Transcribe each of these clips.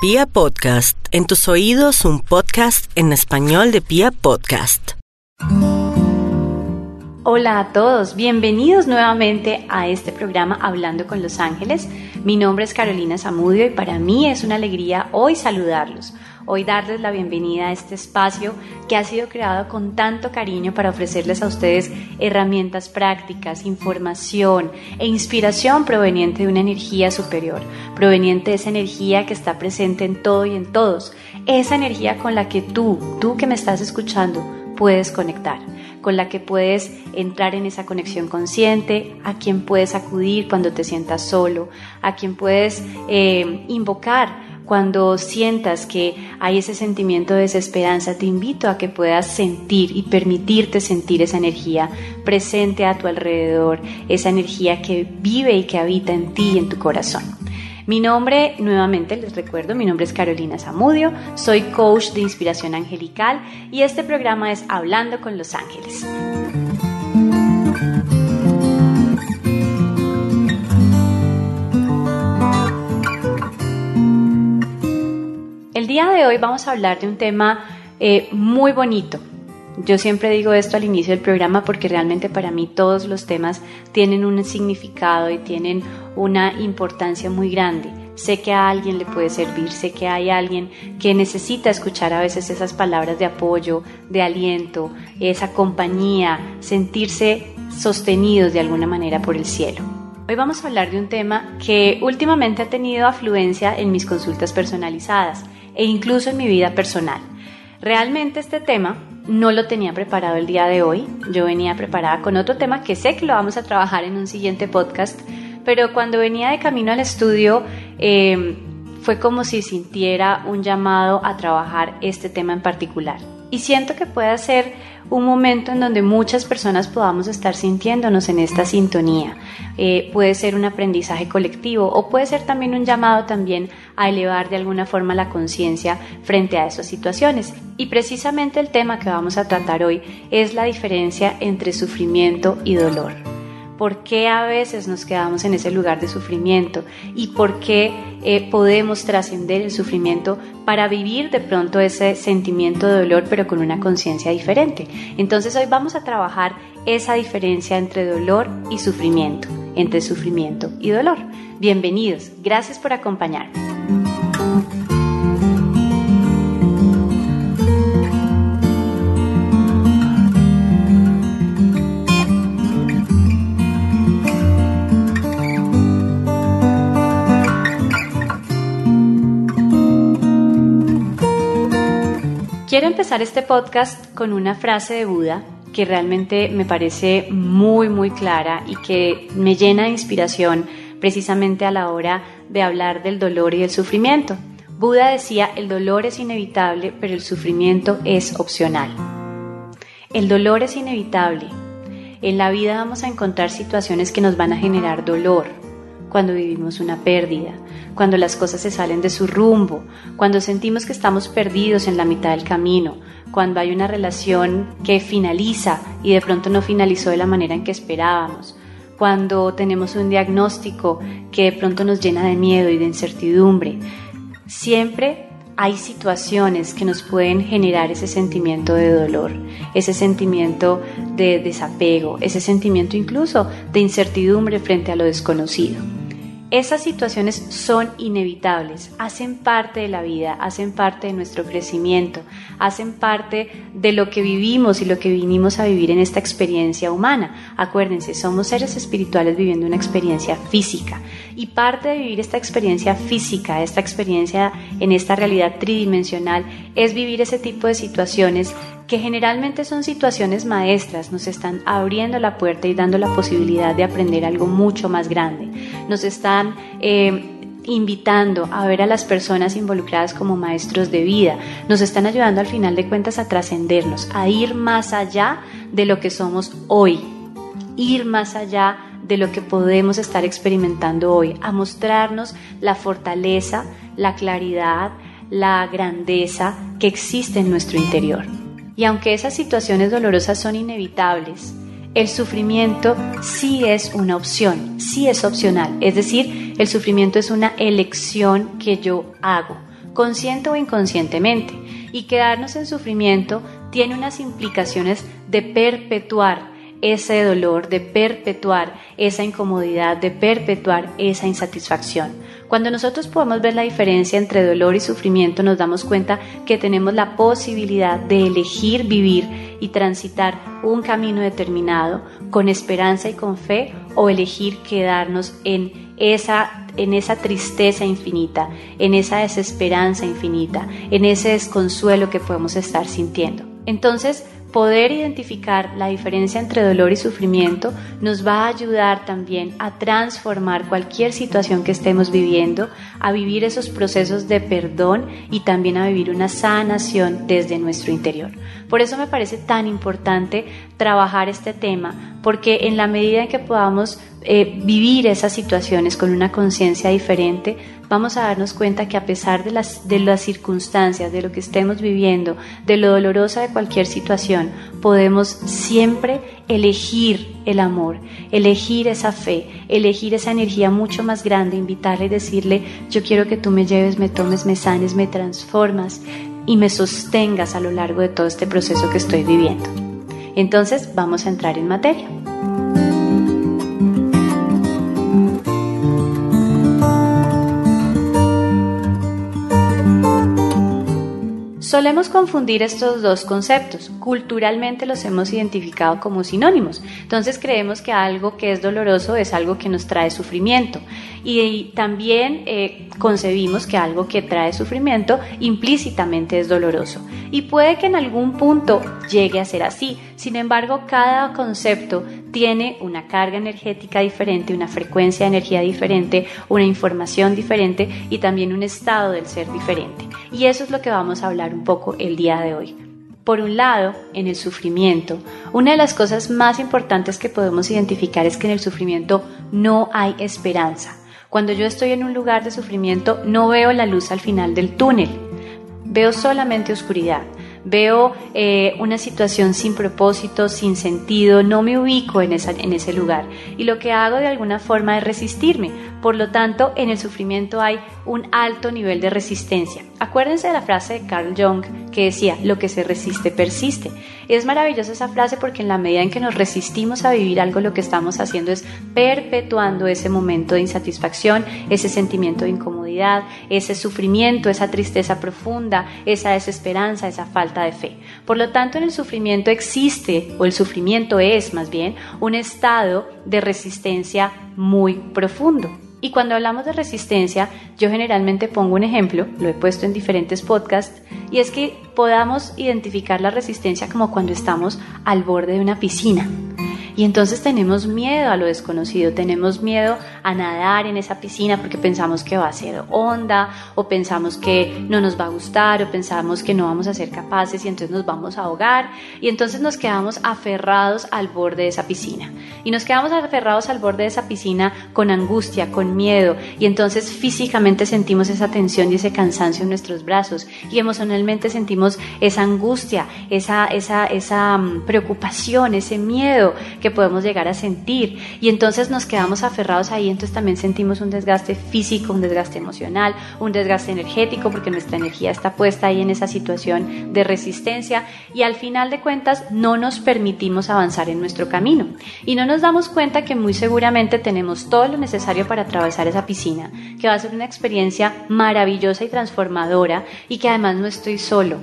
Pia Podcast, en tus oídos un podcast en español de Pia Podcast. Hola a todos, bienvenidos nuevamente a este programa Hablando con los Ángeles. Mi nombre es Carolina Zamudio y para mí es una alegría hoy saludarlos hoy darles la bienvenida a este espacio que ha sido creado con tanto cariño para ofrecerles a ustedes herramientas prácticas, información e inspiración proveniente de una energía superior, proveniente de esa energía que está presente en todo y en todos, esa energía con la que tú, tú que me estás escuchando, puedes conectar con la que puedes entrar en esa conexión consciente, a quien puedes acudir cuando te sientas solo, a quien puedes eh, invocar cuando sientas que hay ese sentimiento de desesperanza, te invito a que puedas sentir y permitirte sentir esa energía presente a tu alrededor, esa energía que vive y que habita en ti y en tu corazón. Mi nombre, nuevamente les recuerdo, mi nombre es Carolina Zamudio, soy coach de inspiración angelical y este programa es Hablando con los Ángeles. Día de hoy vamos a hablar de un tema eh, muy bonito. Yo siempre digo esto al inicio del programa porque realmente para mí todos los temas tienen un significado y tienen una importancia muy grande. Sé que a alguien le puede servir, sé que hay alguien que necesita escuchar a veces esas palabras de apoyo, de aliento, esa compañía, sentirse sostenidos de alguna manera por el cielo. Hoy vamos a hablar de un tema que últimamente ha tenido afluencia en mis consultas personalizadas e incluso en mi vida personal. Realmente este tema no lo tenía preparado el día de hoy, yo venía preparada con otro tema que sé que lo vamos a trabajar en un siguiente podcast, pero cuando venía de camino al estudio em, fue como si sintiera un llamado a trabajar este tema en particular. Y siento que puede ser un momento en donde muchas personas podamos estar sintiéndonos en esta sintonía. Eh, puede ser un aprendizaje colectivo o puede ser también un llamado también a elevar de alguna forma la conciencia frente a esas situaciones. Y precisamente el tema que vamos a tratar hoy es la diferencia entre sufrimiento y dolor por qué a veces nos quedamos en ese lugar de sufrimiento y por qué eh, podemos trascender el sufrimiento para vivir de pronto ese sentimiento de dolor pero con una conciencia diferente. Entonces hoy vamos a trabajar esa diferencia entre dolor y sufrimiento, entre sufrimiento y dolor. Bienvenidos, gracias por acompañarme. Quiero empezar este podcast con una frase de Buda que realmente me parece muy, muy clara y que me llena de inspiración precisamente a la hora de hablar del dolor y del sufrimiento. Buda decía, el dolor es inevitable, pero el sufrimiento es opcional. El dolor es inevitable. En la vida vamos a encontrar situaciones que nos van a generar dolor, cuando vivimos una pérdida, cuando las cosas se salen de su rumbo, cuando sentimos que estamos perdidos en la mitad del camino, cuando hay una relación que finaliza y de pronto no finalizó de la manera en que esperábamos, cuando tenemos un diagnóstico que de pronto nos llena de miedo y de incertidumbre. Siempre hay situaciones que nos pueden generar ese sentimiento de dolor, ese sentimiento de desapego, ese sentimiento incluso de incertidumbre frente a lo desconocido. Esas situaciones son inevitables, hacen parte de la vida, hacen parte de nuestro crecimiento, hacen parte de lo que vivimos y lo que vinimos a vivir en esta experiencia humana. Acuérdense, somos seres espirituales viviendo una experiencia física y parte de vivir esta experiencia física, esta experiencia en esta realidad tridimensional, es vivir ese tipo de situaciones que generalmente son situaciones maestras, nos están abriendo la puerta y dando la posibilidad de aprender algo mucho más grande. Nos están eh, invitando a ver a las personas involucradas como maestros de vida, nos están ayudando al final de cuentas a trascendernos, a ir más allá de lo que somos hoy, ir más allá de lo que podemos estar experimentando hoy, a mostrarnos la fortaleza, la claridad, la grandeza que existe en nuestro interior. Y aunque esas situaciones dolorosas son inevitables, el sufrimiento sí es una opción, sí es opcional. Es decir, el sufrimiento es una elección que yo hago consciente o inconscientemente. Y quedarnos en sufrimiento tiene unas implicaciones de perpetuar ese dolor, de perpetuar esa incomodidad, de perpetuar esa insatisfacción. Cuando nosotros podemos ver la diferencia entre dolor y sufrimiento, nos damos cuenta que tenemos la posibilidad de elegir vivir y transitar un camino determinado con esperanza y con fe o elegir quedarnos en esa, en esa tristeza infinita, en esa desesperanza infinita, en ese desconsuelo que podemos estar sintiendo. Entonces, Poder identificar la diferencia entre dolor y sufrimiento nos va a ayudar también a transformar cualquier situación que estemos viviendo, a vivir esos procesos de perdón y también a vivir una sanación desde nuestro interior. Por eso me parece tan importante trabajar este tema, porque en la medida en que podamos eh, vivir esas situaciones con una conciencia diferente, vamos a darnos cuenta que a pesar de las, de las circunstancias, de lo que estemos viviendo, de lo dolorosa de cualquier situación, podemos siempre elegir el amor, elegir esa fe, elegir esa energía mucho más grande, invitarle y decirle, yo quiero que tú me lleves, me tomes, me sanes, me transformas y me sostengas a lo largo de todo este proceso que estoy viviendo. Entonces vamos a entrar en materia. Solemos confundir estos dos conceptos. Culturalmente los hemos identificado como sinónimos. Entonces creemos que algo que es doloroso es algo que nos trae sufrimiento. Y, también eh, concebimos que algo que trae sufrimiento implícitamente es doloroso. Y puede que en algún punto llegue a ser así. Sin embargo, cada concepto tiene una carga energética diferente, una frecuencia de energía diferente, una información diferente y también un estado del ser diferente. Y eso es lo que vamos a hablar un poco el día de hoy. Por un lado, en el sufrimiento, una de las cosas más importantes que podemos identificar es que en el sufrimiento no hay esperanza. Cuando yo estoy en un lugar de sufrimiento no veo la luz al final del túnel, veo solamente oscuridad veo eh, una situación sin propósito, sin sentido, no me ubico en, en ese lugar y lo que hago de alguna forma es resistirme. Por lo tanto, en el sufrimiento hay un alto nivel de resistencia. Acuérdense de la frase de Carl Jung que decía, lo que se resiste persiste. Es maravillosa esa frase porque en la medida en que nos resistimos a vivir algo, lo que estamos haciendo es perpetuando ese momento de insatisfacción, ese sentimiento de incomodidad, ese sufrimiento, esa tristeza profunda, esa desesperanza, esa falta de fe. Por lo tanto, en el sufrimiento existe, o el sufrimiento es más bien, un estado de resistencia muy profundo. Y cuando hablamos de resistencia, yo generalmente pongo un ejemplo, lo he puesto en diferentes podcasts, y es que podamos identificar la resistencia como cuando estamos al borde de una piscina. Y entonces tenemos miedo a lo desconocido, tenemos miedo a nadar en esa piscina porque pensamos que va a ser honda o pensamos que no nos va a gustar o pensamos que no vamos a ser capaces y entonces nos vamos a ahogar y entonces nos quedamos aferrados al borde de esa piscina. Y nos quedamos aferrados al borde de esa piscina con angustia, con miedo y entonces físicamente sentimos esa tensión y ese cansancio en nuestros brazos y emocionalmente sentimos esa angustia, esa, esa, esa mm, preocupación, ese miedo que podemos llegar a sentir. Y entonces nos quedamos aferrados ahí, entonces también sentimos un desgaste físico, un desgaste emocional, un desgaste energético, porque nuestra energía está puesta ahí en esa situación de resistencia y al final de cuentas no nos permitimos avanzar en nuestro camino. Y no nos damos cuenta que muy seguramente tenemos todo lo necesario para atravesar esa piscina, que va a ser una experiencia maravillosa y transformadora y que además no estoy solo.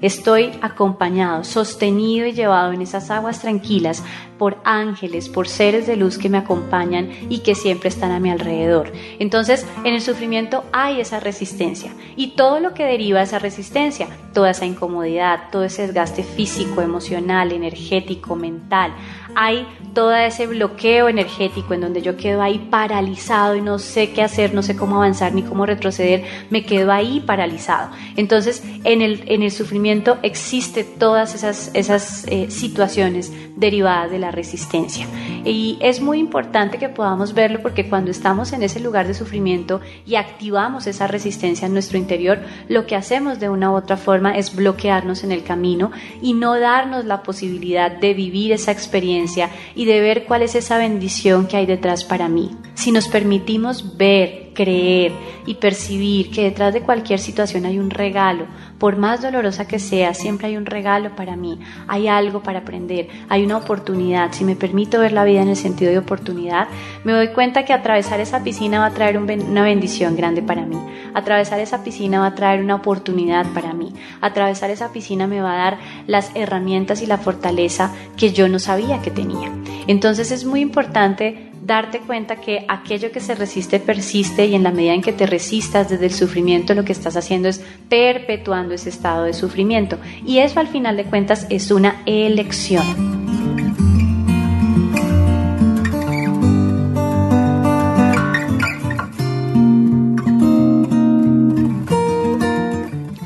Estoy acompañado, sostenido y llevado en esas aguas tranquilas por ángeles, por seres de luz que me acompañan y que siempre están a mi alrededor. Entonces, en el sufrimiento hay esa resistencia y todo lo que deriva de esa resistencia, toda esa incomodidad, todo ese desgaste físico, emocional, energético, mental, hay todo ese bloqueo energético en donde yo quedo ahí paralizado y no sé qué hacer, no sé cómo avanzar ni cómo retroceder, me quedo ahí paralizado. Entonces, en el, en el sufrimiento existe todas esas, esas eh, situaciones derivadas de la resistencia. Y es muy importante que podamos verlo porque cuando estamos en ese lugar de sufrimiento y activamos esa resistencia en nuestro interior, lo que hacemos de una u otra forma es bloquearnos en el camino y no darnos la posibilidad de vivir esa experiencia de ver cuál es esa bendición que hay detrás para mí. Si nos permitimos ver creer y percibir que detrás de cualquier situación hay un regalo, por más dolorosa que sea, siempre hay un regalo para mí, hay algo para aprender, hay una oportunidad. Si me permito ver la vida en el sentido de oportunidad, me doy cuenta que atravesar esa piscina va a traer una bendición grande para mí. Atravesar esa piscina va a traer una oportunidad para mí. Atravesar esa piscina me va a dar las herramientas y la fortaleza que yo no sabía que tenía. Entonces es muy importante darte cuenta que aquello que se resiste persiste y en la medida en que te resistas desde el sufrimiento lo que estás haciendo es perpetuando ese estado de sufrimiento y eso al final de cuentas es una elección.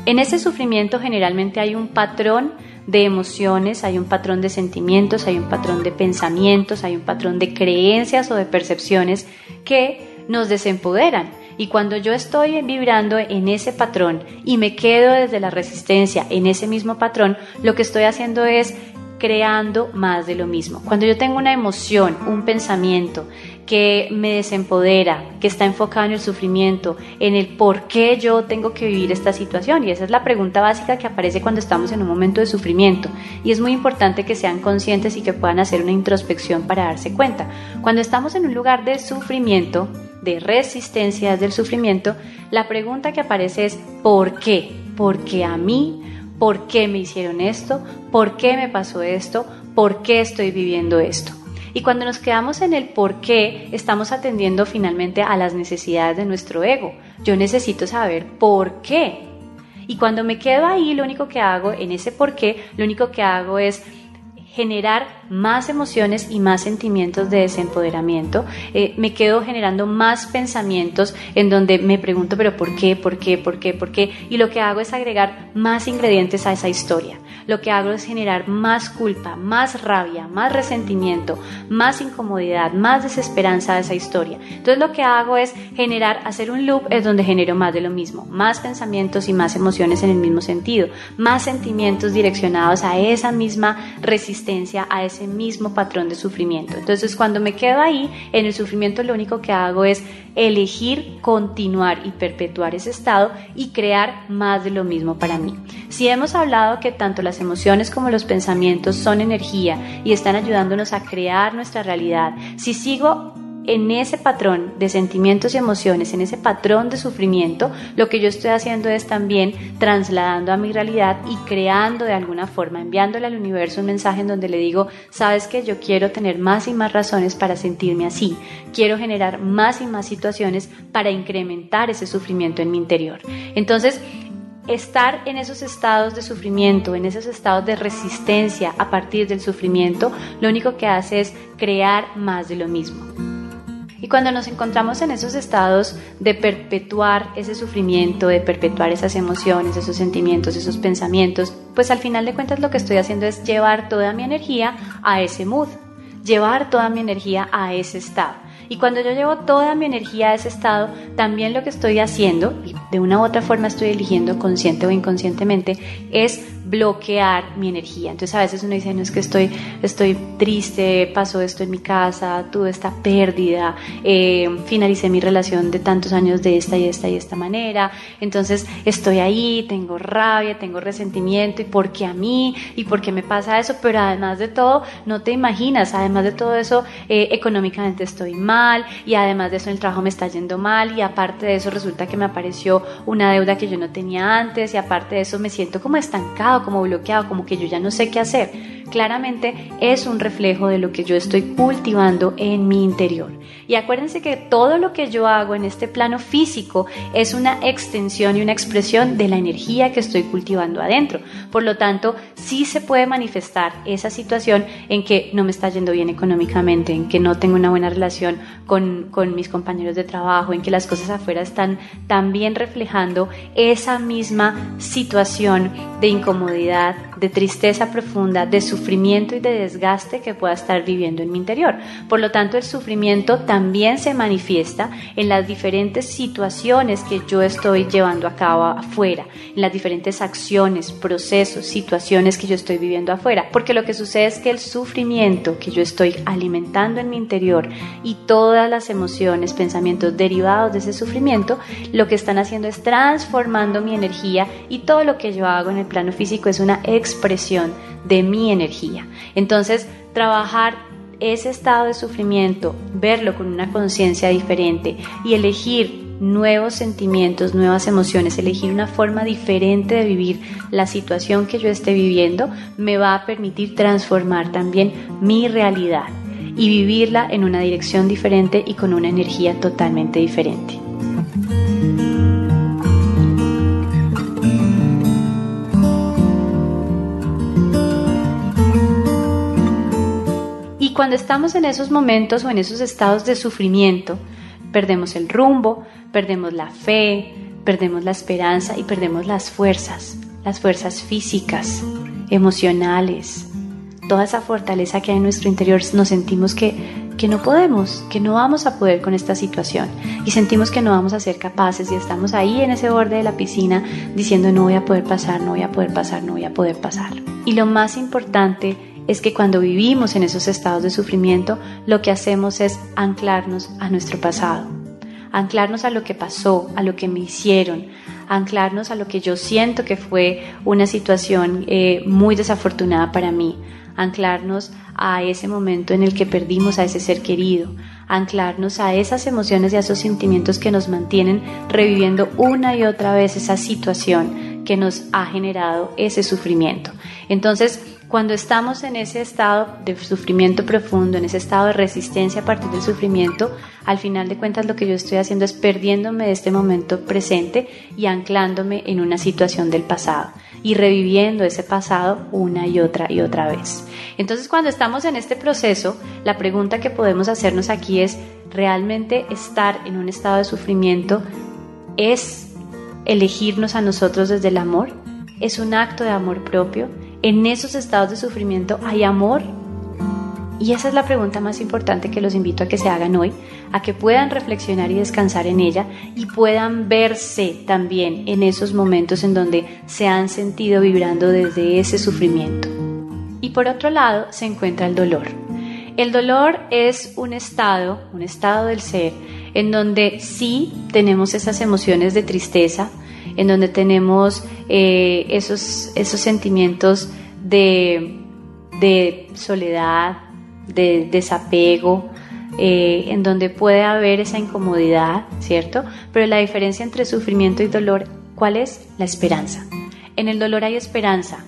En ese sufrimiento generalmente hay un patrón de emociones, hay un patrón de sentimientos, hay un patrón de pensamientos, hay un patrón de creencias o de percepciones que nos desempoderan. Y cuando yo estoy vibrando en ese patrón y me quedo desde la resistencia en ese mismo patrón, lo que estoy haciendo es creando más de lo mismo. Cuando yo tengo una emoción, un pensamiento que me desempodera, que está enfocado en el sufrimiento, en el por qué yo tengo que vivir esta situación. Y esa es la pregunta básica que aparece cuando estamos en un momento de sufrimiento. Y es muy importante que sean conscientes y que puedan hacer una introspección para darse cuenta. Cuando estamos en un lugar de sufrimiento, de resistencia del sufrimiento, la pregunta que aparece es ¿por qué? Porque a mí, ¿por qué me hicieron esto? ¿Por qué me pasó esto? ¿Por qué estoy viviendo esto? Y cuando nos quedamos en el por qué, estamos atendiendo finalmente a las necesidades de nuestro ego. Yo necesito saber por qué. Y cuando me quedo ahí, lo único que hago en ese por qué, lo único que hago es generar más emociones y más sentimientos de desempoderamiento. Eh, me quedo generando más pensamientos en donde me pregunto, pero ¿por qué? ¿Por qué? ¿Por qué? ¿Por qué? Y lo que hago es agregar más ingredientes a esa historia. Lo que hago es generar más culpa, más rabia, más resentimiento, más incomodidad, más desesperanza a esa historia. Entonces lo que hago es generar, hacer un loop es donde genero más de lo mismo, más pensamientos y más emociones en el mismo sentido, más sentimientos direccionados a esa misma resistencia a ese mismo patrón de sufrimiento. Entonces cuando me quedo ahí, en el sufrimiento lo único que hago es elegir continuar y perpetuar ese estado y crear más de lo mismo para mí. Si hemos hablado que tanto las emociones como los pensamientos son energía y están ayudándonos a crear nuestra realidad, si sigo en ese patrón de sentimientos y emociones, en ese patrón de sufrimiento, lo que yo estoy haciendo es también trasladando a mi realidad y creando de alguna forma, enviándole al universo un mensaje en donde le digo, sabes que yo quiero tener más y más razones para sentirme así, quiero generar más y más situaciones para incrementar ese sufrimiento en mi interior. Entonces, estar en esos estados de sufrimiento, en esos estados de resistencia a partir del sufrimiento, lo único que hace es crear más de lo mismo. Y cuando nos encontramos en esos estados de perpetuar ese sufrimiento, de perpetuar esas emociones, esos sentimientos, esos pensamientos, pues al final de cuentas lo que estoy haciendo es llevar toda mi energía a ese mood, llevar toda mi energía a ese estado. Y cuando yo llevo toda mi energía a ese estado, también lo que estoy haciendo, y de una u otra forma estoy eligiendo consciente o inconscientemente, es bloquear mi energía. Entonces a veces uno dice, no es que estoy, estoy triste, pasó esto en mi casa, tuve esta pérdida, eh, finalicé mi relación de tantos años de esta y esta y esta manera, entonces estoy ahí, tengo rabia, tengo resentimiento y por qué a mí y por qué me pasa eso, pero además de todo, no te imaginas, además de todo eso, eh, económicamente estoy mal y además de eso el trabajo me está yendo mal y aparte de eso resulta que me apareció una deuda que yo no tenía antes y aparte de eso me siento como estancado como bloqueado, como que yo ya no sé qué hacer. Claramente es un reflejo de lo que yo estoy cultivando en mi interior. Y acuérdense que todo lo que yo hago en este plano físico es una extensión y una expresión de la energía que estoy cultivando adentro. Por lo tanto, sí se puede manifestar esa situación en que no me está yendo bien económicamente, en que no tengo una buena relación con, mis compañeros de trabajo, en que las cosas afuera están tan bien reflejando esa misma situación de incomodidad, de tristeza profunda, de sufrimiento y de desgaste que pueda estar viviendo en mi interior. Por lo tanto, el sufrimiento también se manifiesta en las diferentes situaciones que yo estoy llevando a cabo afuera, en las diferentes acciones, procesos, situaciones que yo estoy viviendo afuera. Porque lo que sucede es que el sufrimiento que yo estoy alimentando en mi interior y todas las emociones, pensamientos derivados de ese sufrimiento, lo que están haciendo es transformando mi energía y todo lo que yo hago en el plano físico es una expresión de mi energía. Entonces, trabajar ese estado de sufrimiento, verlo con una conciencia diferente y elegir nuevos sentimientos, nuevas emociones, elegir una forma diferente de vivir la situación que yo esté viviendo, me va a permitir transformar también mi realidad y vivirla en una dirección diferente y con una energía totalmente diferente. Y cuando estamos en esos momentos o en esos estados de sufrimiento, perdemos el rumbo, perdemos la fe, perdemos la esperanza y perdemos las fuerzas, las fuerzas físicas, emocionales, toda esa fortaleza que hay en nuestro interior, nos sentimos que, que no podemos, que no vamos a poder con esta situación. Y sentimos que no vamos a ser capaces y estamos ahí en ese borde de la piscina diciendo no voy a poder pasar, no voy a poder pasar, no voy a poder pasar. Y lo más importante es que cuando vivimos en esos estados de sufrimiento, lo que hacemos es anclarnos a nuestro pasado, anclarnos a lo que pasó, a lo que me hicieron, anclarnos a lo que yo siento que fue una situación eh, muy desafortunada para mí, anclarnos a ese momento en el que perdimos a ese ser querido, anclarnos a esas emociones y a esos sentimientos que nos mantienen reviviendo una y otra vez esa situación que nos ha generado ese sufrimiento. Entonces, cuando estamos en ese estado de sufrimiento profundo, en ese estado de resistencia a partir del sufrimiento, al final de cuentas lo que yo estoy haciendo es perdiéndome de este momento presente y anclándome en una situación del pasado y reviviendo ese pasado una y otra y otra vez. Entonces cuando estamos en este proceso, la pregunta que podemos hacernos aquí es, ¿realmente estar en un estado de sufrimiento es elegirnos a nosotros desde el amor? ¿Es un acto de amor propio? ¿En esos estados de sufrimiento hay amor? Y esa es la pregunta más importante que los invito a que se hagan hoy, a que puedan reflexionar y descansar en ella y puedan verse también en esos momentos en donde se han sentido vibrando desde ese sufrimiento. Y por otro lado se encuentra el dolor. El dolor es un estado, un estado del ser, en donde sí tenemos esas emociones de tristeza, en donde tenemos eh, esos, esos sentimientos de, de soledad, de desapego, eh, en donde puede haber esa incomodidad, ¿cierto? Pero la diferencia entre sufrimiento y dolor, ¿cuál es? La esperanza. En el dolor hay esperanza.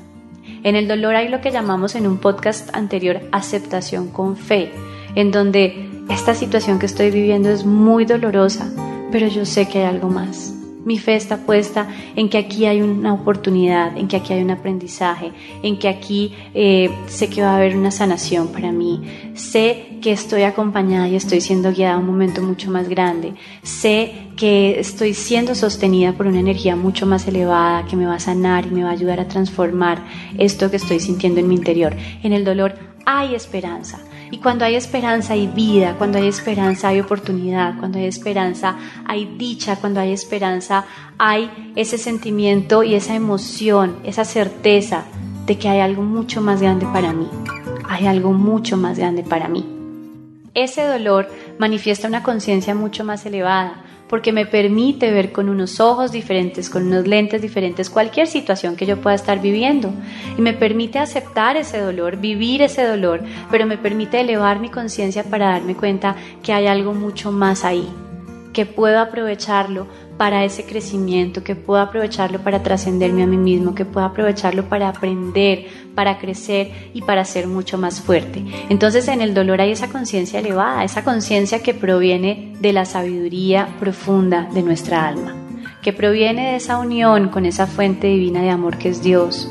En el dolor hay lo que llamamos en un podcast anterior aceptación con fe, en donde esta situación que estoy viviendo es muy dolorosa, pero yo sé que hay algo más. Mi fe está puesta en que aquí hay una oportunidad, en que aquí hay un aprendizaje, en que aquí eh, sé que va a haber una sanación para mí. Sé que estoy acompañada y estoy siendo guiada a un momento mucho más grande. Sé que estoy siendo sostenida por una energía mucho más elevada que me va a sanar y me va a ayudar a transformar esto que estoy sintiendo en mi interior. En el dolor hay esperanza. Y cuando hay esperanza hay vida, cuando hay esperanza hay oportunidad, cuando hay esperanza hay dicha, cuando hay esperanza hay ese sentimiento y esa emoción, esa certeza de que hay algo mucho más grande para mí. Hay algo mucho más grande para mí. Ese dolor manifiesta una conciencia mucho más elevada, porque me permite ver con unos ojos diferentes, con unos lentes diferentes cualquier situación que yo pueda estar viviendo. Y me permite aceptar ese dolor, vivir ese dolor, pero me permite elevar mi conciencia para darme cuenta que hay algo mucho más ahí, que puedo aprovecharlo para ese crecimiento, que puedo aprovecharlo para trascenderme a mí mismo, que puedo aprovecharlo para aprender, para crecer y para ser mucho más fuerte. Entonces en el dolor hay esa conciencia elevada, esa conciencia que proviene de la sabiduría profunda de nuestra alma, que proviene de esa unión con esa fuente divina de amor que es Dios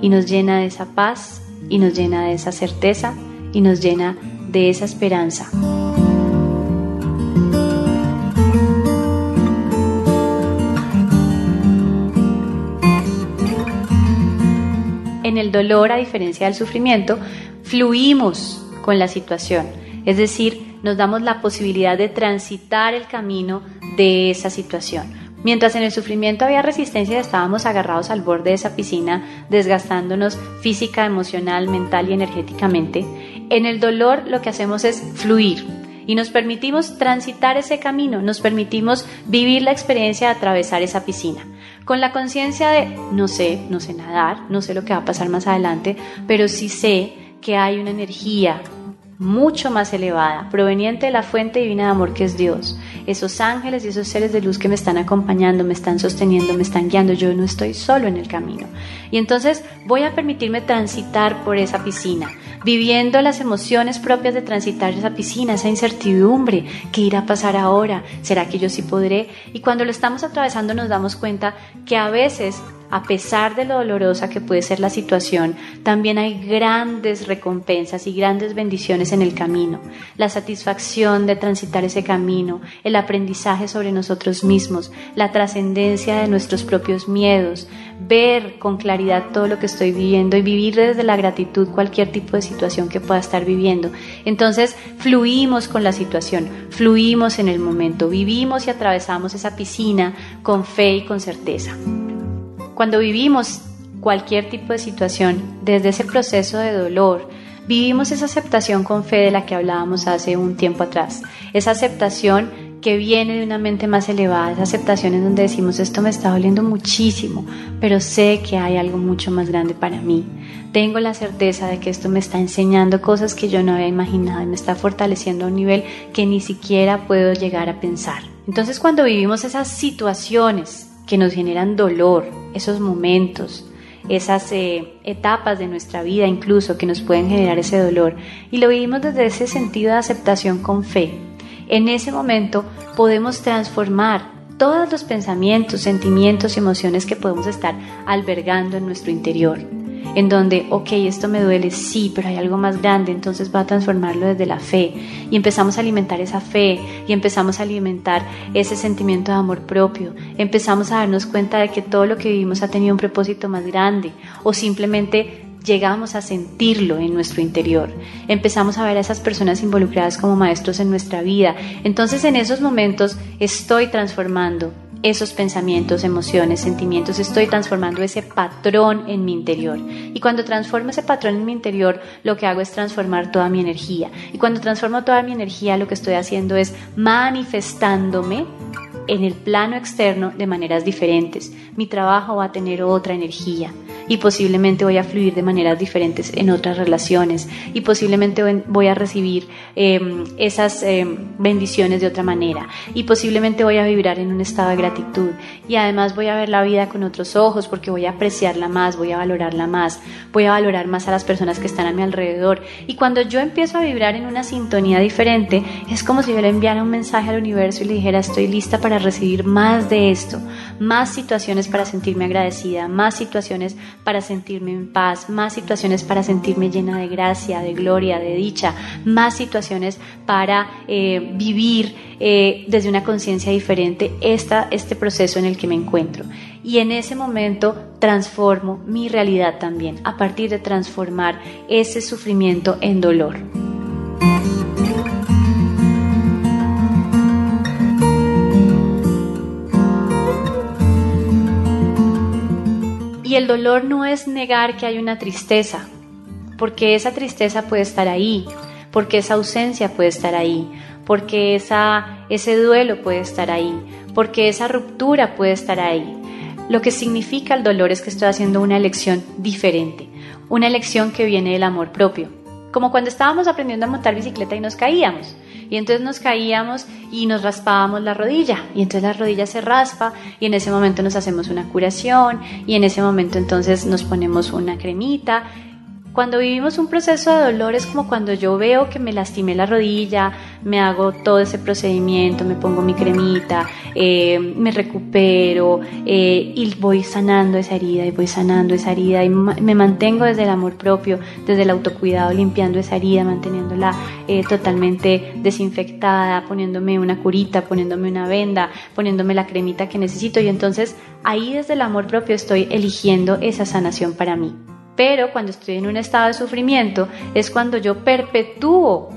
y nos llena de esa paz y nos llena de esa certeza y nos llena de esa esperanza. El dolor, a diferencia del sufrimiento, fluimos con la situación. Es decir, nos damos la posibilidad de transitar el camino de esa situación. Mientras en el sufrimiento había resistencia estábamos agarrados al borde de esa piscina, desgastándonos física, emocional, mental y energéticamente, en el dolor lo que hacemos es fluir y nos permitimos transitar ese camino, nos permitimos vivir la experiencia de atravesar esa piscina, con la conciencia de no sé, no sé nadar, no sé lo que va a pasar más adelante, pero sí sé que hay una energía mucho más elevada, proveniente de la fuente divina de amor que es Dios. Esos ángeles y esos seres de luz que me están acompañando, me están sosteniendo, me están guiando, yo no estoy solo en el camino. Y entonces voy a permitirme transitar por esa piscina, viviendo las emociones propias de transitar esa piscina, esa incertidumbre, ¿qué irá a pasar ahora? ¿Será que yo sí podré? Y cuando lo estamos atravesando nos damos cuenta que a veces a pesar de lo dolorosa que puede ser la situación, también hay grandes recompensas y grandes bendiciones en el camino. La satisfacción de transitar ese camino, el aprendizaje sobre nosotros mismos, la trascendencia de nuestros propios miedos, ver con claridad todo lo que estoy viviendo y vivir desde la gratitud cualquier tipo de situación que pueda estar viviendo. Entonces, fluimos con la situación, fluimos en el momento, vivimos y atravesamos esa piscina con fe y con certeza. Cuando vivimos cualquier tipo de situación, desde ese proceso de dolor, vivimos esa aceptación con fe de la que hablábamos hace un tiempo atrás. Esa aceptación que viene de una mente más elevada, esa aceptación en donde decimos esto me está doliendo muchísimo, pero sé que hay algo mucho más grande para mí. Tengo la certeza de que esto me está enseñando cosas que yo no había imaginado y me está fortaleciendo a un nivel que ni siquiera puedo llegar a pensar. Entonces cuando vivimos esas situaciones que nos generan dolor, esos momentos, esas eh, etapas de nuestra vida incluso que nos pueden generar ese dolor. Y lo vivimos desde ese sentido de aceptación con fe. En ese momento podemos transformar todos los pensamientos, sentimientos y emociones que podemos estar albergando en nuestro interior en donde, ok, esto me duele, sí, pero hay algo más grande, entonces va a transformarlo desde la fe. Y empezamos a alimentar esa fe y empezamos a alimentar ese sentimiento de amor propio. Empezamos a darnos cuenta de que todo lo que vivimos ha tenido un propósito más grande o simplemente llegamos a sentirlo en nuestro interior. Empezamos a ver a esas personas involucradas como maestros en nuestra vida. Entonces en esos momentos estoy transformando esos pensamientos, emociones, sentimientos, estoy transformando ese patrón en mi interior. Y cuando transformo ese patrón en mi interior, lo que hago es transformar toda mi energía. Y cuando transformo toda mi energía, lo que estoy haciendo es manifestándome en el plano externo de maneras diferentes. Mi trabajo va a tener otra energía y posiblemente voy a fluir de maneras diferentes en otras relaciones y posiblemente voy a recibir em, esas em, bendiciones de otra manera y posiblemente voy a vibrar en un estado de gratitud. Y además voy a ver la vida con otros ojos porque voy a apreciarla más, voy a valorarla más, voy a valorar más a las personas que están a mi alrededor. Y cuando yo empiezo a vibrar en una sintonía diferente es como si yo le enviara un mensaje al universo y le dijera estoy lista para recibir más de esto, más situaciones para sentirme agradecida, más situaciones para sentirme en paz, más situaciones para sentirme llena de gracia, de gloria, de dicha, más situaciones para eh, vivir eh, desde una conciencia diferente esta, este proceso en el que me encuentro. Y en ese momento transformo mi realidad también, a partir de transformar ese sufrimiento en dolor. El dolor no es negar que hay una tristeza, porque esa tristeza puede estar ahí, porque esa ausencia puede estar ahí, porque esa, ese duelo puede estar ahí, porque esa ruptura puede estar ahí. Lo que significa el dolor es que estoy haciendo una elección diferente, una elección que viene del amor propio, como cuando estábamos aprendiendo a montar bicicleta y nos caíamos. Y entonces nos caíamos y nos raspábamos la rodilla. Y entonces la rodilla se raspa y en ese momento nos hacemos una curación y en ese momento entonces nos ponemos una cremita cuando vivimos un proceso de dolor es como cuando yo veo que me lastimé la rodilla, me hago todo ese procedimiento, me pongo mi cremita, eh, me recupero eh, y voy sanando esa herida y voy sanando esa herida y me mantengo desde el amor propio, desde el autocuidado, limpiando esa herida, manteniéndola eh, totalmente desinfectada, poniéndome una curita, poniéndome una venda, poniéndome la cremita que necesito y entonces ahí desde el amor propio estoy eligiendo esa sanación para mí. Pero cuando estoy en un estado de sufrimiento es cuando yo perpetúo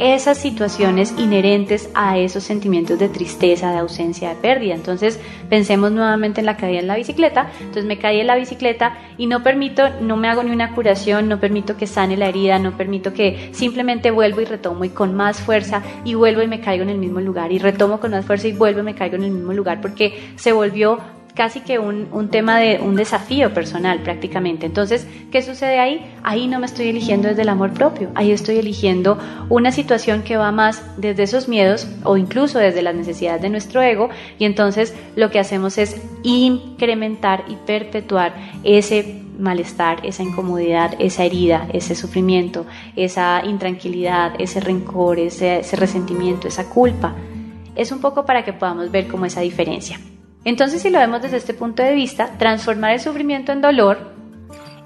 esas situaciones inherentes a esos sentimientos de tristeza, de ausencia, de pérdida. Entonces pensemos nuevamente en la caída en la bicicleta. Entonces me caí en la bicicleta y no permito, no me hago ni una curación, no permito que sane la herida, no permito que simplemente vuelvo y retomo y con más fuerza y vuelvo y me caigo en el mismo lugar y retomo con más fuerza y vuelvo y me caigo en el mismo lugar porque se volvió casi que un, un, tema de un desafío personal prácticamente. Entonces, ¿qué sucede ahí? Ahí no me estoy eligiendo desde el amor propio, ahí estoy eligiendo una situación que va más desde esos miedos o incluso desde las necesidades de nuestro ego y entonces lo que hacemos es incrementar y perpetuar ese malestar, esa incomodidad, esa herida, ese sufrimiento, esa intranquilidad, ese rencor, ese, ese resentimiento, esa culpa. Es un poco para que podamos ver cómo esa diferencia. Entonces, si lo vemos desde este punto de vista, transformar el sufrimiento en dolor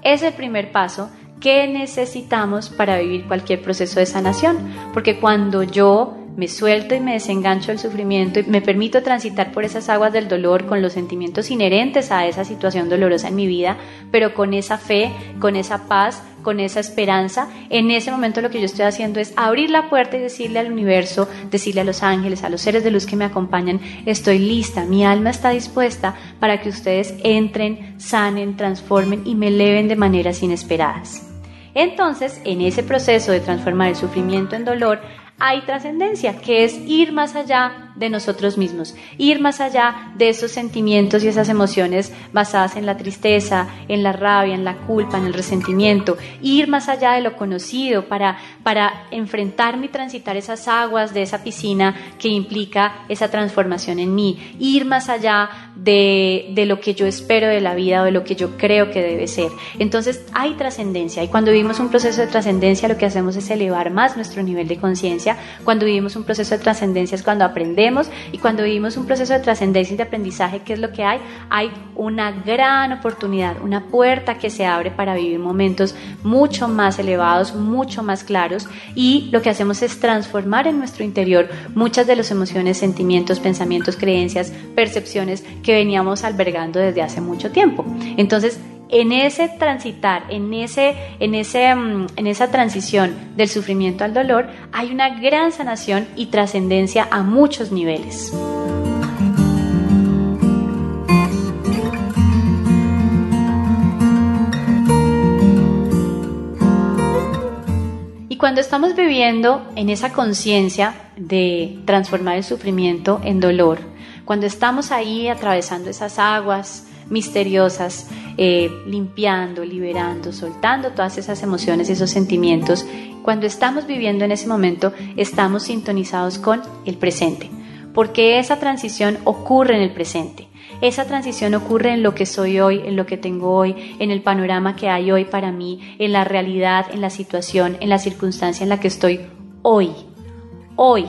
es el primer paso que necesitamos para vivir cualquier proceso de sanación, porque cuando yo me suelto y me desengancho del sufrimiento y me permito transitar por esas aguas del dolor con los sentimientos inherentes a esa situación dolorosa en mi vida, pero con esa fe, con esa paz, con esa esperanza, en ese momento lo que yo estoy haciendo es abrir la puerta y decirle al universo, decirle a los ángeles, a los seres de luz que me acompañan, estoy lista, mi alma está dispuesta para que ustedes entren, sanen, transformen y me eleven de maneras inesperadas. Entonces, en ese proceso de transformar el sufrimiento en dolor, hay trascendencia, que es ir más allá de nosotros mismos, ir más allá de esos sentimientos y esas emociones basadas en la tristeza, en la rabia, en la culpa, en el resentimiento, ir más allá de lo conocido para, para enfrentarme y transitar esas aguas de esa piscina que implica esa transformación en mí, ir más allá de, de lo que yo espero de la vida o de lo que yo creo que debe ser. Entonces hay trascendencia. Y cuando vivimos un proceso de trascendencia lo que hacemos es elevar más nuestro nivel de conciencia, cuando vivimos un proceso de trascendencia es cuando aprendemos y cuando vivimos un proceso de trascendencia y de aprendizaje, ¿qué es lo que hay? Hay una gran oportunidad, una puerta que se abre para vivir momentos mucho más elevados, mucho más claros y lo que hacemos es transformar en nuestro interior muchas de las emociones, sentimientos, pensamientos, creencias, percepciones que veníamos albergando desde hace mucho tiempo. Entonces, en ese transitar, en, ese, en, ese, mm, en esa transición del sufrimiento al dolor, hay una gran sanación y trascendencia a muchos niveles. Y cuando estamos viviendo en esa conciencia de transformar el sufrimiento en dolor, cuando estamos ahí atravesando esas aguas, misteriosas, eh, limpiando, liberando, soltando todas esas emociones y esos sentimientos. Cuando estamos viviendo en ese momento, estamos sintonizados con el presente, porque esa transición ocurre en el presente. Esa transición ocurre en lo que soy hoy, en lo que tengo hoy, en el panorama que hay hoy para mí, en la realidad, en la situación, en la circunstancia en la que estoy hoy. Hoy,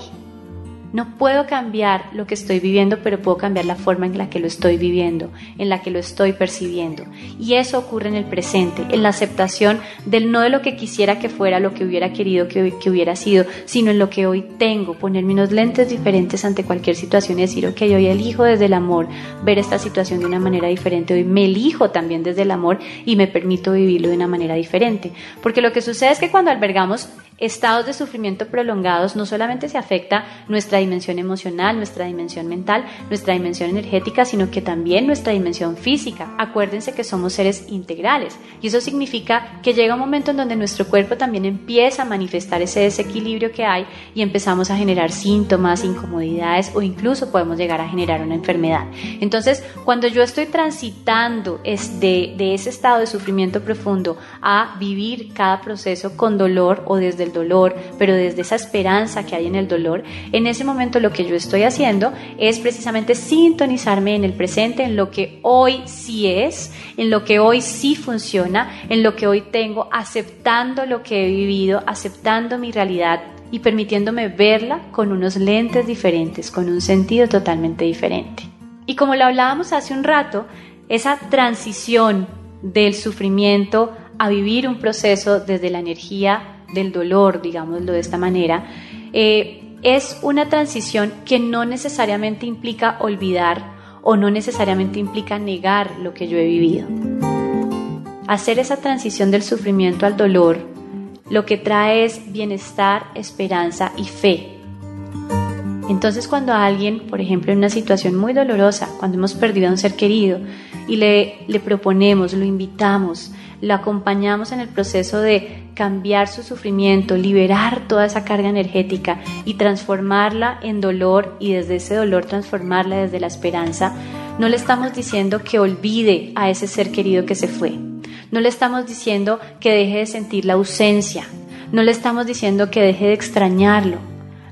no puedo cambiar lo que estoy viviendo, pero puedo cambiar la forma en la que lo estoy viviendo, en la que lo estoy percibiendo. Y eso ocurre en el presente, en la aceptación del no de lo que quisiera que fuera, lo que hubiera querido que, hubiera sido, sino en lo que hoy tengo, ponerme unos lentes diferentes ante cualquier situación y decir, ok, hoy elijo desde el amor ver esta situación de una manera diferente, hoy me elijo también desde el amor y me permito vivirlo de una manera diferente. Porque lo que sucede es que cuando albergamos estados de sufrimiento prolongados no solamente se afecta nuestra dimensión emocional, nuestra dimensión mental, nuestra dimensión energética, sino que también nuestra dimensión física. Acuérdense que somos seres integrales y eso significa que llega un momento en donde nuestro cuerpo también empieza a manifestar ese desequilibrio que hay y empezamos a generar síntomas, incomodidades o incluso podemos llegar a generar una enfermedad. Entonces, cuando yo estoy transitando de, de ese estado de sufrimiento profundo a vivir cada proceso con dolor o desde el dolor, pero desde esa esperanza que hay en el dolor, en ese momento lo que yo estoy haciendo es precisamente sintonizarme en el presente, en lo que hoy sí es, en lo que hoy sí funciona, en lo que hoy tengo, aceptando lo que he vivido, aceptando mi realidad y permitiéndome verla con unos lentes diferentes, con un sentido totalmente diferente. Y como lo hablábamos hace un rato, esa transición del sufrimiento a vivir un proceso desde la energía del dolor, digámoslo de esta manera, eh, es una transición que no necesariamente implica olvidar o no necesariamente implica negar lo que yo he vivido. Hacer esa transición del sufrimiento al dolor lo que trae es bienestar, esperanza y fe. Entonces cuando alguien, por ejemplo, en una situación muy dolorosa, cuando hemos perdido a un ser querido y le, le proponemos, lo invitamos, lo acompañamos en el proceso de cambiar su sufrimiento, liberar toda esa carga energética y transformarla en dolor y desde ese dolor transformarla desde la esperanza, no le estamos diciendo que olvide a ese ser querido que se fue. No le estamos diciendo que deje de sentir la ausencia. No le estamos diciendo que deje de extrañarlo.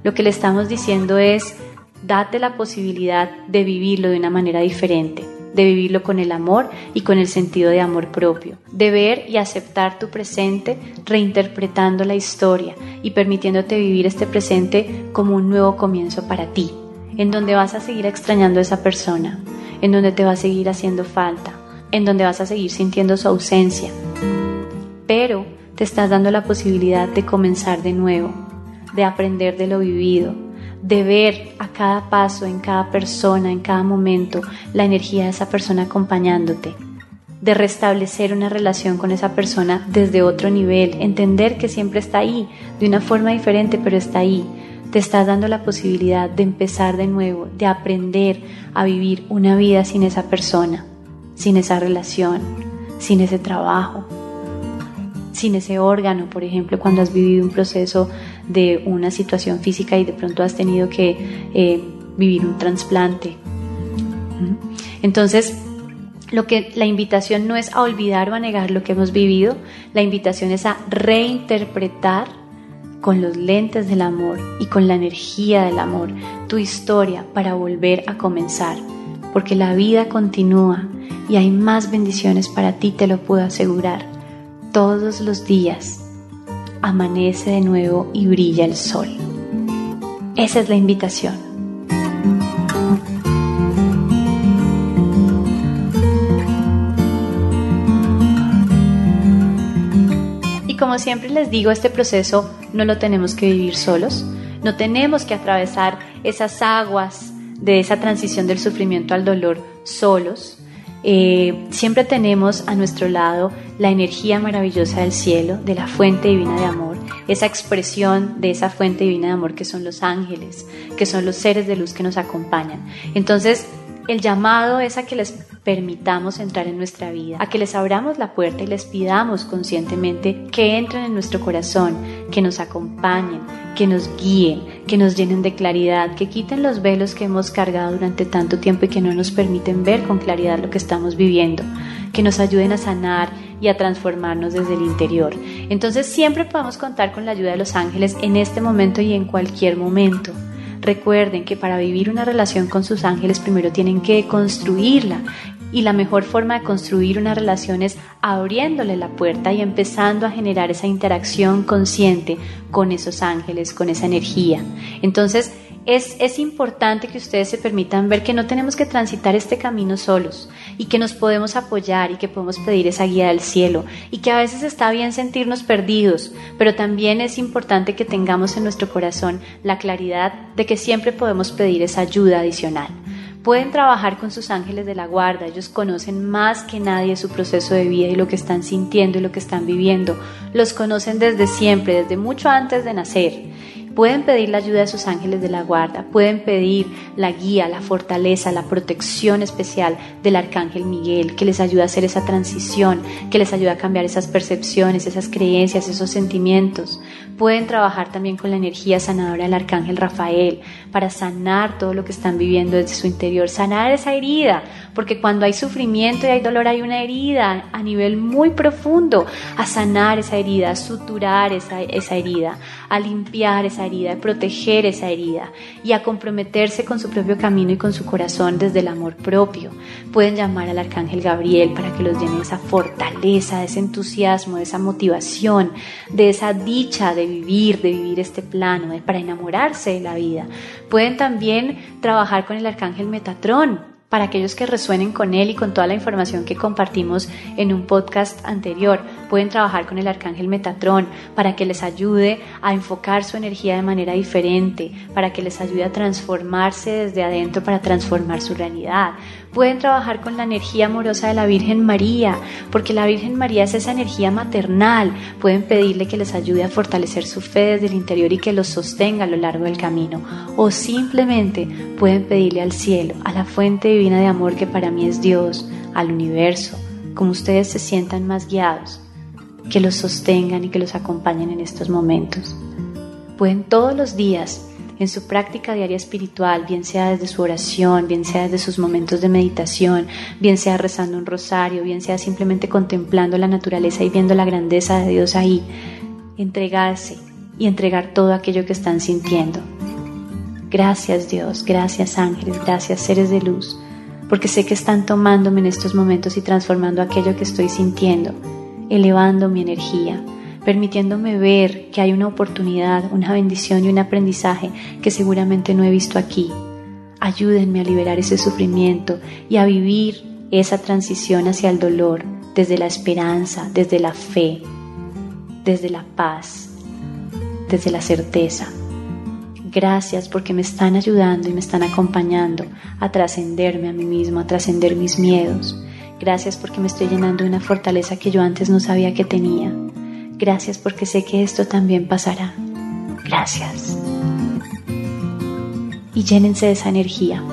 Lo que le estamos diciendo es, date la posibilidad de vivirlo de una manera diferente de vivirlo con el amor y con el sentido de amor propio, de ver y aceptar tu presente reinterpretando la historia y permitiéndote vivir este presente como un nuevo comienzo para ti, en donde vas a seguir extrañando a esa persona, en donde te va a seguir haciendo falta, en donde vas a seguir sintiendo su ausencia, pero te estás dando la posibilidad de comenzar de nuevo, de aprender de lo vivido, de ver a cada paso, en cada persona, en cada momento, la energía de esa persona acompañándote, de restablecer una relación con esa persona desde otro nivel, entender que siempre está ahí, de una forma diferente, pero está ahí. Te estás dando la posibilidad de empezar de nuevo, de aprender a vivir una vida sin esa persona, sin esa relación, sin ese trabajo, sin ese órgano, por ejemplo, cuando has vivido un proceso de una situación física y de pronto has tenido que eh, vivir un trasplante. Entonces, lo que la invitación no es a olvidar o a negar lo que hemos vivido, la invitación es a reinterpretar con los lentes del amor y con la energía del amor tu historia para volver a comenzar, porque la vida continúa y hay más bendiciones para ti, te lo puedo asegurar todos los días amanece de nuevo y brilla el sol. Esa es la invitación. Y como siempre les digo, este proceso no lo tenemos que vivir solos, no tenemos que atravesar esas aguas de esa transición del sufrimiento al dolor solos, eh, siempre tenemos a nuestro lado la energía maravillosa del cielo, de la fuente divina de amor, esa expresión de esa fuente divina de amor que son los ángeles, que son los seres de luz que nos acompañan. Entonces, el llamado es a que les permitamos entrar en nuestra vida, a que les abramos la puerta y les pidamos conscientemente que entren en nuestro corazón, que nos acompañen, que nos guíen, que nos llenen de claridad, que quiten los velos que hemos cargado durante tanto tiempo y que no nos permiten ver con claridad lo que estamos viviendo, que nos ayuden a sanar y a transformarnos desde el interior. Entonces siempre podemos contar con la ayuda de los ángeles en este momento y en cualquier momento. Recuerden que para vivir una relación con sus ángeles primero tienen que construirla y la mejor forma de construir una relación es abriéndole la puerta y empezando a generar esa interacción consciente con esos ángeles, con esa energía. Entonces, es, es, importante que ustedes se permitan ver que no tenemos que transitar este camino solos y que nos podemos apoyar y que podemos pedir esa guía del cielo y que a veces está bien sentirnos perdidos, pero también es importante que tengamos en nuestro corazón la claridad de que siempre podemos pedir esa ayuda adicional. Pueden trabajar con sus ángeles de la guarda, ellos conocen más que nadie su proceso de vida y lo que están sintiendo y lo que están viviendo. Los conocen desde siempre, desde mucho antes de nacer. Pueden pedir la ayuda de sus ángeles de la guarda, pueden pedir la guía, la fortaleza, la protección especial del arcángel Miguel, que les ayude a hacer esa transición, que les ayude a cambiar esas percepciones, esas creencias, esos sentimientos. Pueden trabajar también con la energía sanadora del arcángel Rafael para sanar todo lo que están viviendo desde su interior, sanar esa herida, porque cuando hay sufrimiento y hay dolor hay una herida a nivel muy profundo, a sanar esa herida, a suturar esa, esa herida, a limpiar esa herida, a proteger esa herida y a comprometerse con su propio camino y con su corazón desde el amor propio. Pueden llamar al arcángel Gabriel para que los llene de esa fortaleza, de ese entusiasmo, de esa motivación, de esa dicha de vivir, de vivir este plano, de, para enamorarse de la vida. Pueden también trabajar con el arcángel Metatrón para aquellos que resuenen con él y con toda la información que compartimos en un podcast anterior. Pueden trabajar con el arcángel Metatrón para que les ayude a enfocar su energía de manera diferente, para que les ayude a transformarse desde adentro para transformar su realidad. Pueden trabajar con la energía amorosa de la Virgen María, porque la Virgen María es esa energía maternal. Pueden pedirle que les ayude a fortalecer su fe desde el interior y que los sostenga a lo largo del camino. O simplemente pueden pedirle al cielo, a la fuente divina de amor que para mí es Dios, al universo, como ustedes se sientan más guiados, que los sostengan y que los acompañen en estos momentos. Pueden todos los días en su práctica diaria espiritual, bien sea desde su oración, bien sea desde sus momentos de meditación, bien sea rezando un rosario, bien sea simplemente contemplando la naturaleza y viendo la grandeza de Dios ahí, entregarse y entregar todo aquello que están sintiendo. Gracias Dios, gracias ángeles, gracias seres de luz, porque sé que están tomándome en estos momentos y transformando aquello que estoy sintiendo, elevando mi energía, permitiéndome ver que hay una oportunidad, una bendición y un aprendizaje que seguramente no he visto aquí. Ayúdenme a liberar ese sufrimiento y a vivir esa transición hacia el dolor desde la esperanza, desde la fe, desde la paz, desde la certeza. Gracias porque me están ayudando y me están acompañando a trascenderme a mí mismo, a trascender mis miedos. Gracias porque me estoy llenando de una fortaleza que yo antes no sabía que tenía. Gracias porque sé que esto también pasará. Gracias. Y llénense de esa energía.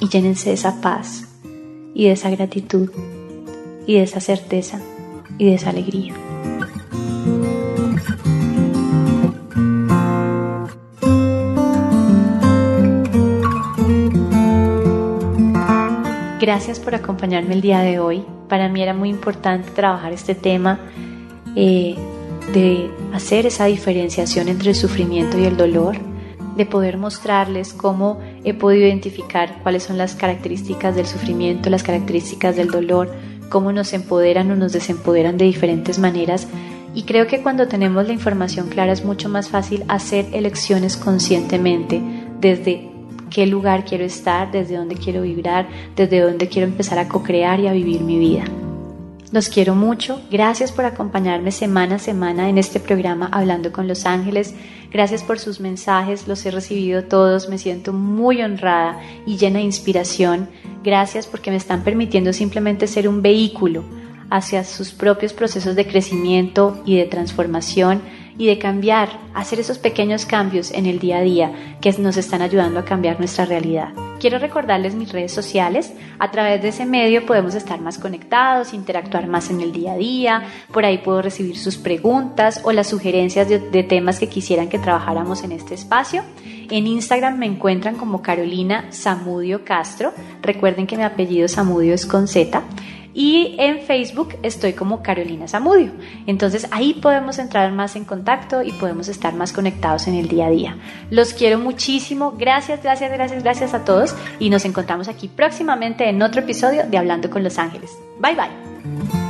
Y llénense de esa paz. Y de esa gratitud. Y de esa certeza. Y de esa alegría. Gracias por acompañarme el día de hoy. Para mí era muy importante trabajar este tema eh, de hacer esa diferenciación entre el sufrimiento y el dolor, de poder mostrarles cómo he podido identificar cuáles son las características del sufrimiento, las características del dolor, cómo nos empoderan o nos desempoderan de diferentes maneras. Y creo que cuando tenemos la información clara es mucho más fácil hacer elecciones conscientemente desde qué lugar quiero estar, desde dónde quiero vibrar, desde dónde quiero empezar a co-crear y a vivir mi vida. Los quiero mucho. Gracias por acompañarme semana a semana en este programa Hablando con los Ángeles. Gracias por sus mensajes. Los he recibido todos. Me siento muy honrada y llena de inspiración. Gracias porque me están permitiendo simplemente ser un vehículo hacia sus propios procesos de crecimiento y de transformación y de cambiar, hacer esos pequeños cambios en el día a día que nos están ayudando a cambiar nuestra realidad. Quiero recordarles mis redes sociales. A través de ese medio podemos estar más conectados, interactuar más en el día a día. Por ahí puedo recibir sus preguntas o las sugerencias de, temas que quisieran que trabajáramos en este espacio. En Instagram me encuentran como Carolina Samudio Castro. Recuerden que mi apellido Samudio es con Z. Y en Facebook estoy como Carolina Zamudio. Entonces ahí podemos entrar más en contacto y podemos estar más conectados en el día a día. Los quiero muchísimo. Gracias, gracias, gracias, gracias a todos. Y nos encontramos aquí próximamente en otro episodio de Hablando con los Ángeles. Bye bye.